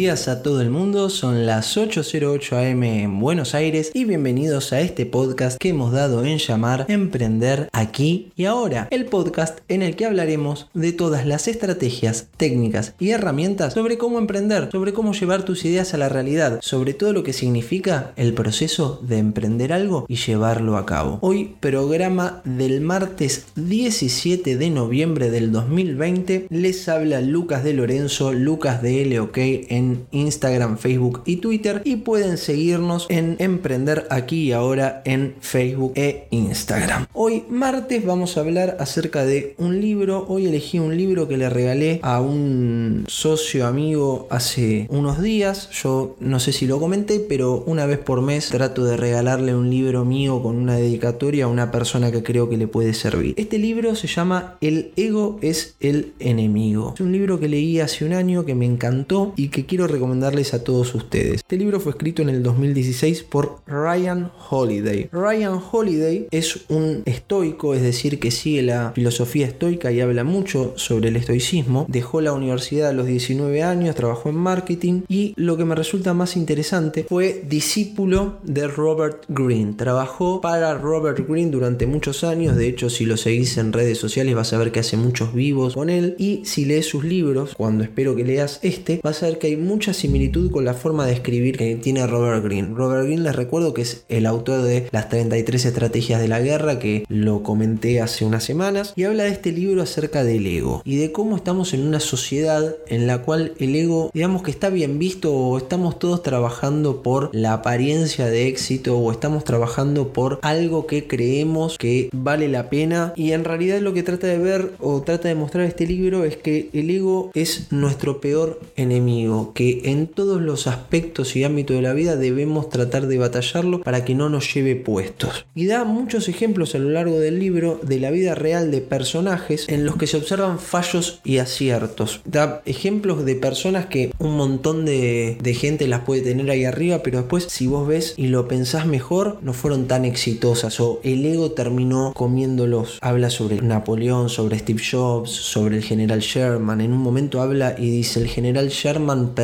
días a todo el mundo, son las 8.08 am en Buenos Aires y bienvenidos a este podcast que hemos dado en llamar Emprender aquí y ahora, el podcast en el que hablaremos de todas las estrategias, técnicas y herramientas sobre cómo emprender, sobre cómo llevar tus ideas a la realidad, sobre todo lo que significa el proceso de emprender algo y llevarlo a cabo. Hoy, programa del martes 17 de noviembre del 2020, les habla Lucas de Lorenzo, Lucas de LOK en Instagram, Facebook y Twitter y pueden seguirnos en Emprender aquí y ahora en Facebook e Instagram. Hoy martes vamos a hablar acerca de un libro. Hoy elegí un libro que le regalé a un socio amigo hace unos días. Yo no sé si lo comenté, pero una vez por mes trato de regalarle un libro mío con una dedicatoria a una persona que creo que le puede servir. Este libro se llama El ego es el enemigo. Es un libro que leí hace un año que me encantó y que quiero recomendarles a todos ustedes. Este libro fue escrito en el 2016 por Ryan Holiday. Ryan Holiday es un estoico, es decir, que sigue la filosofía estoica y habla mucho sobre el estoicismo. Dejó la universidad a los 19 años, trabajó en marketing y lo que me resulta más interesante fue discípulo de Robert Greene. Trabajó para Robert Greene durante muchos años, de hecho si lo seguís en redes sociales vas a ver que hace muchos vivos con él y si lees sus libros, cuando espero que leas este, vas a ver que hay mucha similitud con la forma de escribir que tiene Robert Greene. Robert Greene les recuerdo que es el autor de las 33 estrategias de la guerra que lo comenté hace unas semanas y habla de este libro acerca del ego y de cómo estamos en una sociedad en la cual el ego digamos que está bien visto o estamos todos trabajando por la apariencia de éxito o estamos trabajando por algo que creemos que vale la pena y en realidad lo que trata de ver o trata de mostrar este libro es que el ego es nuestro peor enemigo que en todos los aspectos y ámbitos de la vida debemos tratar de batallarlo para que no nos lleve puestos. Y da muchos ejemplos a lo largo del libro de la vida real de personajes en los que se observan fallos y aciertos. Da ejemplos de personas que un montón de, gente las puede tener ahí arriba, pero después si vos ves y lo pensás mejor, no fueron tan exitosas o el ego terminó comiéndolos. Habla sobre Napoleón, sobre Steve Jobs, sobre el general Sherman. En un momento habla y dice, el general Sherman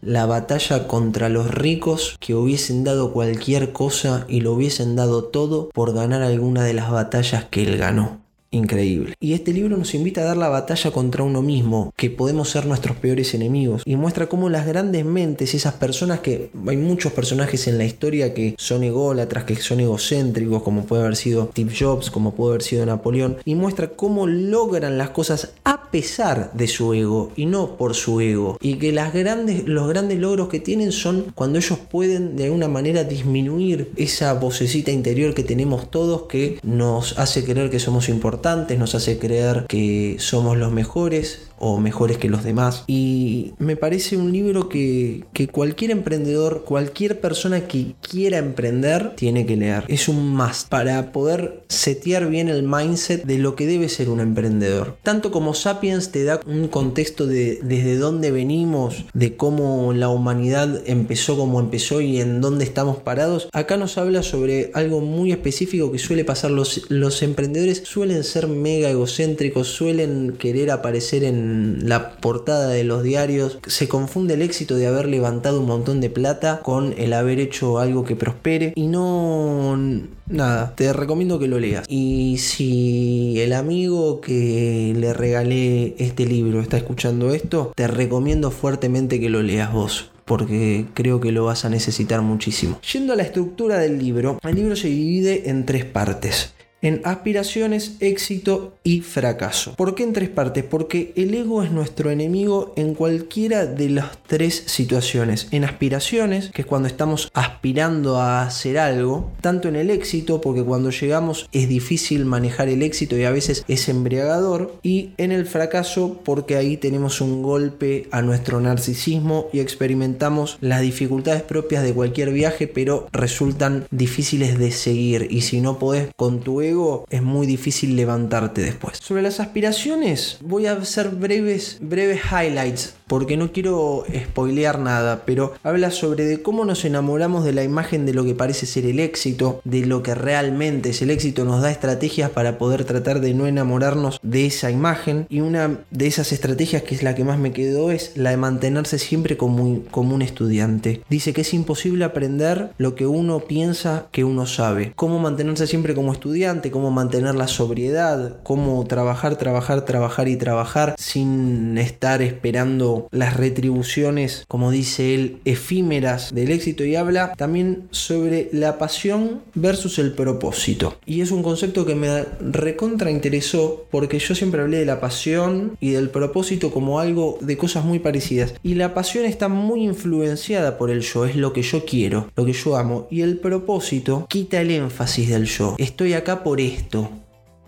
la batalla contra los ricos que hubiesen dado cualquier cosa y lo hubiesen dado todo por ganar alguna de las batallas que él ganó increíble. Y este libro nos invita a dar la batalla contra uno mismo, que podemos ser nuestros peores enemigos, y muestra cómo las grandes mentes, esas personas que hay muchos personajes en la historia que son ególatras, que son egocéntricos, como puede haber sido Steve Jobs, como puede haber sido Napoleón, y muestra cómo logran las cosas a pesar de su ego y no por su ego, y que los grandes logros que tienen son cuando ellos pueden de alguna manera disminuir esa vocecita interior que tenemos todos que nos hace creer que somos importantes nos hace creer que somos los mejores o mejores que los demás. Y me parece un libro que, que cualquier emprendedor, cualquier persona que quiera emprender, tiene que leer. Es un must para poder setear bien el mindset de lo que debe ser un emprendedor. Tanto como Sapiens te da un contexto de desde dónde venimos, de cómo la humanidad empezó como empezó y en dónde estamos parados, acá nos habla sobre algo muy específico que suele pasar. Los, los emprendedores suelen ser mega egocéntricos, suelen querer aparecer en la portada de los diarios. Se confunde el éxito de haber levantado un montón de plata con el haber hecho algo que prospere. Y no... Nada, te recomiendo que lo leas. Y si el amigo que le regalé este libro está escuchando esto, te recomiendo fuertemente que lo leas vos porque creo que lo vas a necesitar muchísimo. Yendo a la estructura del libro, el libro se divide en tres partes en aspiraciones, éxito y fracaso. ¿Por qué en tres partes? Porque el ego es nuestro enemigo en cualquiera de las tres situaciones. En aspiraciones, que es cuando estamos aspirando a hacer algo, tanto en el éxito, porque cuando llegamos es difícil manejar el éxito y a veces es embriagador, y en el fracaso, porque ahí tenemos un golpe a nuestro narcisismo y experimentamos las dificultades propias de cualquier viaje, pero resultan difíciles de seguir. Y si no podés con tu ego, es muy difícil levantarte después. Sobre las aspiraciones, voy a hacer breves, breves highlights porque no quiero spoilear nada, pero habla sobre de cómo nos enamoramos de la imagen de lo que parece ser el éxito, de lo que realmente es el éxito, nos da estrategias para poder tratar de no enamorarnos de esa imagen y una de esas estrategias que es la que más me quedó es la de mantenerse siempre como, como un estudiante. Dice que es imposible aprender lo que uno piensa que uno sabe. Cómo mantenerse siempre como estudiante, cómo mantener la sobriedad, cómo trabajar, trabajar, trabajar y trabajar sin estar esperando las retribuciones, como dice él, efímeras del éxito y habla también sobre la pasión versus el propósito. Y es un concepto que me recontra interesó porque yo siempre hablé de la pasión y del propósito como algo de cosas muy parecidas. Y la pasión está muy influenciada por el yo, es lo que yo quiero, lo que yo amo. Y el propósito quita el énfasis del yo. Estoy acá por esto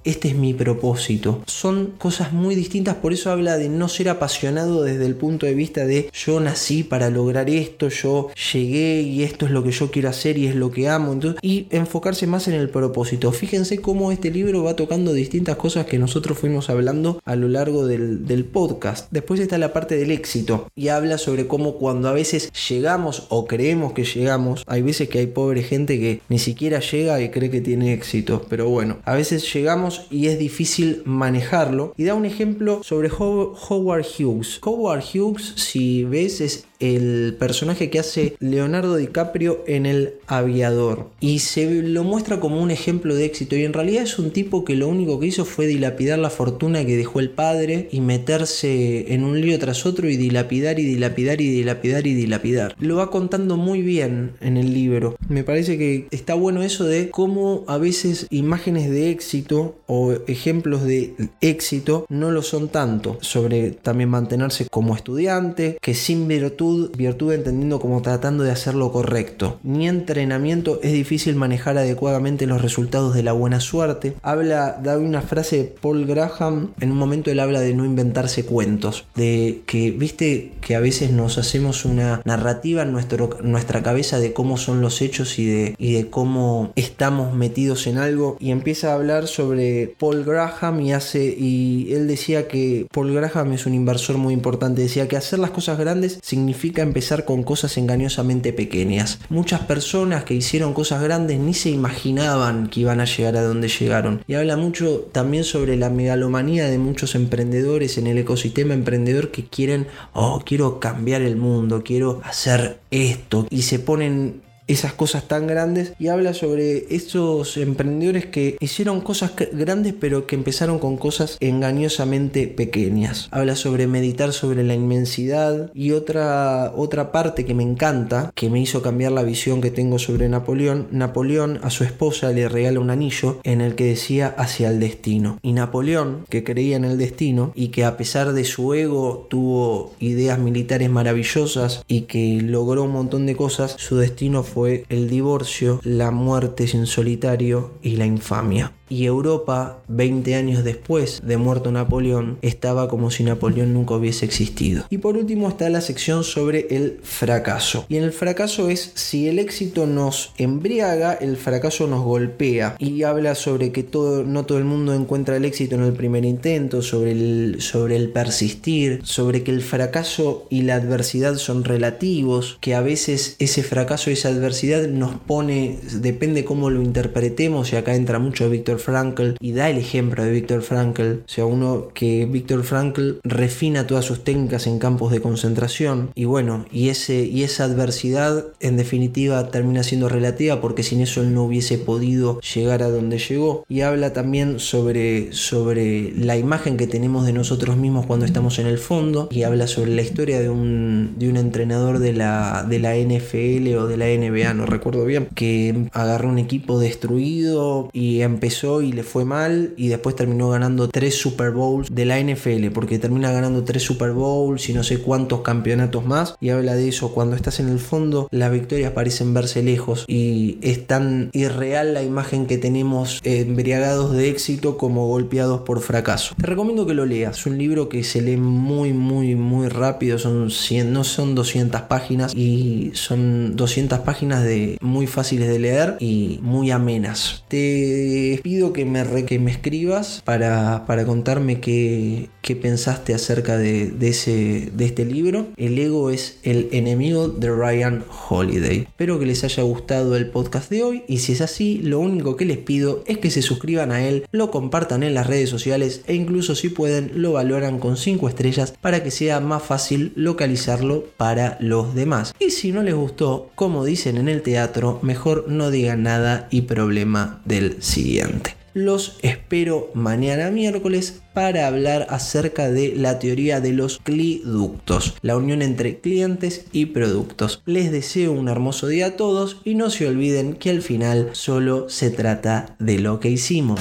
este es mi propósito. Son cosas muy distintas, por eso habla de no ser apasionado desde el punto de vista de yo nací para lograr esto, yo llegué y esto es lo que yo quiero hacer y es lo que amo. y enfocarse más en el propósito. Fíjense cómo este libro va tocando distintas cosas que nosotros fuimos hablando a lo largo del, podcast. Después está la parte del éxito y habla sobre cómo cuando a veces llegamos o creemos que llegamos, hay veces que hay pobre gente que ni siquiera llega y cree que tiene éxito. Pero bueno, a veces llegamos y es difícil manejarlo. Y da un ejemplo sobre Howard Hughes. Howard Hughes, si ves, es el personaje que hace Leonardo DiCaprio en El Aviador. Y se lo muestra como un ejemplo de éxito. Y en realidad es un tipo que lo único que hizo fue dilapidar la fortuna que dejó el padre y meterse en un lío tras otro y dilapidar y dilapidar y dilapidar y dilapidar. Lo va contando muy bien en el libro. Me parece que está bueno eso de cómo a veces imágenes de éxito o ejemplos de éxito no lo son tanto. Sobre también mantenerse como estudiante, que sin virtud virtud, entendiendo como tratando de hacer lo correcto. Ni entrenamiento es difícil manejar adecuadamente los resultados de la buena suerte. Habla, da una frase de Paul Graham, en un momento él habla de no inventarse cuentos, de que, viste, que a veces nos hacemos una narrativa en nuestro, nuestra cabeza de cómo son los hechos y de, y de cómo estamos metidos en algo y empieza a hablar sobre Paul Graham y hace y él decía que Paul Graham es un inversor muy importante decía que hacer las cosas grandes significa empezar con cosas engañosamente pequeñas. Muchas personas que hicieron cosas grandes ni se imaginaban que iban a llegar a donde llegaron. Y habla mucho también sobre la megalomanía de muchos emprendedores en el ecosistema emprendedor que quieren, oh, quiero cambiar el mundo, quiero hacer esto. Y se ponen esas cosas tan grandes y habla sobre esos emprendedores que hicieron cosas grandes pero que empezaron con cosas engañosamente pequeñas. Habla sobre meditar sobre la inmensidad y otra, otra parte que me encanta, que me hizo cambiar la visión que tengo sobre Napoleón. Napoleón a su esposa le regala un anillo en el que decía hacia el destino. Y Napoleón, que creía en el destino y que a pesar de su ego tuvo ideas militares maravillosas y que logró un montón de cosas, su destino fue fue el divorcio, la muerte sin solitario y la infamia y Europa, 20 años después de muerto Napoleón, estaba como si Napoleón nunca hubiese existido. Y por último está la sección sobre el fracaso. Y en el fracaso es si el éxito nos embriaga, el fracaso nos golpea. Y habla sobre que todo, no todo el mundo encuentra el éxito en el primer intento, sobre el, sobre el persistir, sobre que el fracaso y la adversidad son relativos, que a veces ese fracaso esa adversidad nos pone, depende cómo lo interpretemos, y acá entra mucho Víctor Frankl y da el ejemplo de Víctor Frankl, o sea, uno que Víctor Frankl refina todas sus técnicas en campos de concentración y bueno, y, ese, y esa adversidad en definitiva termina siendo relativa porque sin eso él no hubiese podido llegar a donde llegó. Y habla también sobre, sobre la imagen que tenemos de nosotros mismos cuando estamos en el fondo y habla sobre la historia de un, de un entrenador de la, de la NFL o de la NBA, no recuerdo bien, que agarró un equipo destruido y empezó y le fue mal y después terminó ganando tres Super Bowls de la NFL porque termina ganando tres Super Bowls y no sé cuántos campeonatos más y habla de eso cuando estás en el fondo las victorias parecen verse lejos y es tan irreal la imagen que tenemos embriagados de éxito como golpeados por fracaso. Te recomiendo que lo leas, es un libro que se lee muy muy muy rápido, son 100, no son 200 páginas y son 200 páginas de muy fáciles de leer y muy amenas. Te pido que me, que me escribas para, contarme qué, pensaste acerca de, de este libro. El ego es el enemigo de Ryan Holiday. Espero que les haya gustado el podcast de hoy y si es así, lo único que les pido es que se suscriban a él, lo compartan en las redes sociales e incluso si pueden lo valoran con 5 estrellas para que sea más fácil localizarlo para los demás. Y si no les gustó, como dicen en el teatro, mejor no digan nada y problema del siguiente. Los espero mañana miércoles para hablar acerca de la teoría de los cliductos, la unión entre clientes y productos. Les deseo un hermoso día a todos y no se olviden que al final solo se trata de lo que hicimos.